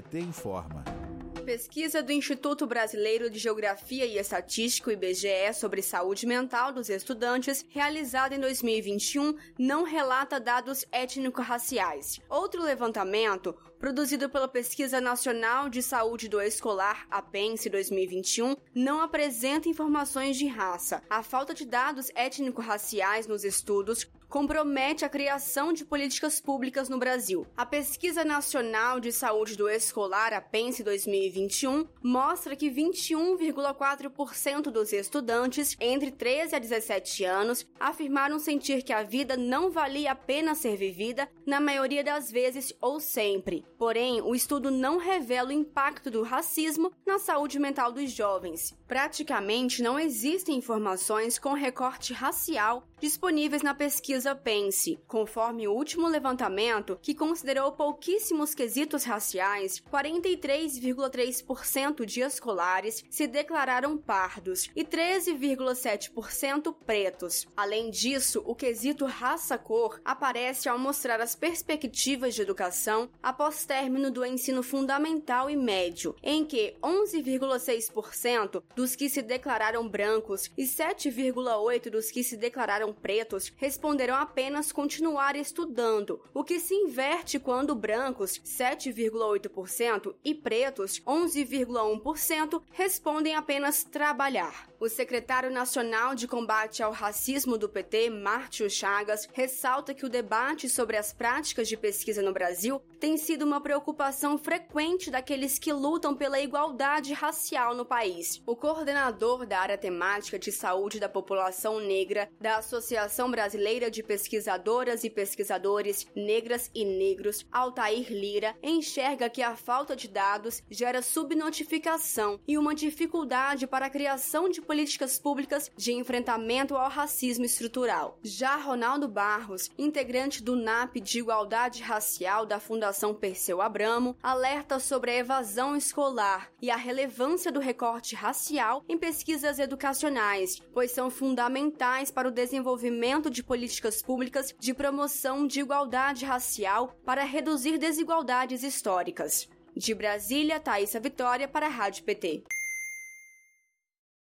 PT informa. Pesquisa do Instituto Brasileiro de Geografia e Estatística, IBGE, sobre saúde mental dos estudantes, realizada em 2021, não relata dados étnico-raciais. Outro levantamento, produzido pela Pesquisa Nacional de Saúde do Escolar, a PENSE 2021, não apresenta informações de raça. A falta de dados étnico-raciais nos estudos compromete a criação de políticas públicas no Brasil. A Pesquisa Nacional de Saúde do Escolar, a PENSE 2021, mostra que 21,4% dos estudantes entre 13 a 17 anos afirmaram sentir que a vida não valia a pena ser vivida, na maioria das vezes ou sempre. Porém, o estudo não revela o impacto do racismo na saúde mental dos jovens. Praticamente não existem informações com recorte racial disponíveis na pesquisa Pense. Conforme o último levantamento, que considerou pouquíssimos quesitos raciais, 43,3% de escolares se declararam pardos e 13,7% pretos. Além disso, o quesito raça-cor aparece ao mostrar as perspectivas de educação após término do ensino fundamental e médio, em que 11,6% dos que se declararam brancos e 7,8% dos que se declararam pretos responderam apenas continuar estudando, o que se inverte quando brancos, 7,8%, e pretos, 11,1%, respondem apenas trabalhar. O secretário nacional de combate ao racismo do PT, Márcio Chagas, ressalta que o debate sobre as práticas de pesquisa no Brasil tem sido uma preocupação frequente daqueles que lutam pela igualdade racial no país. O coordenador da área temática de saúde da população negra da Associação Brasileira de Pesquisadoras e Pesquisadores Negras e Negros, Altair Lira, enxerga que a falta de dados gera subnotificação e uma dificuldade para a criação de políticas públicas de enfrentamento ao racismo estrutural. Já Ronaldo Barros, integrante do NAP de Igualdade Racial da Fundação Perseu Abramo, alerta sobre a evasão escolar e a relevância do recorte racial em pesquisas educacionais, pois são fundamentais para o desenvolvimento de políticas públicas de promoção de igualdade racial para reduzir desigualdades históricas. De Brasília, Thaisa Vitória para a Rádio PT.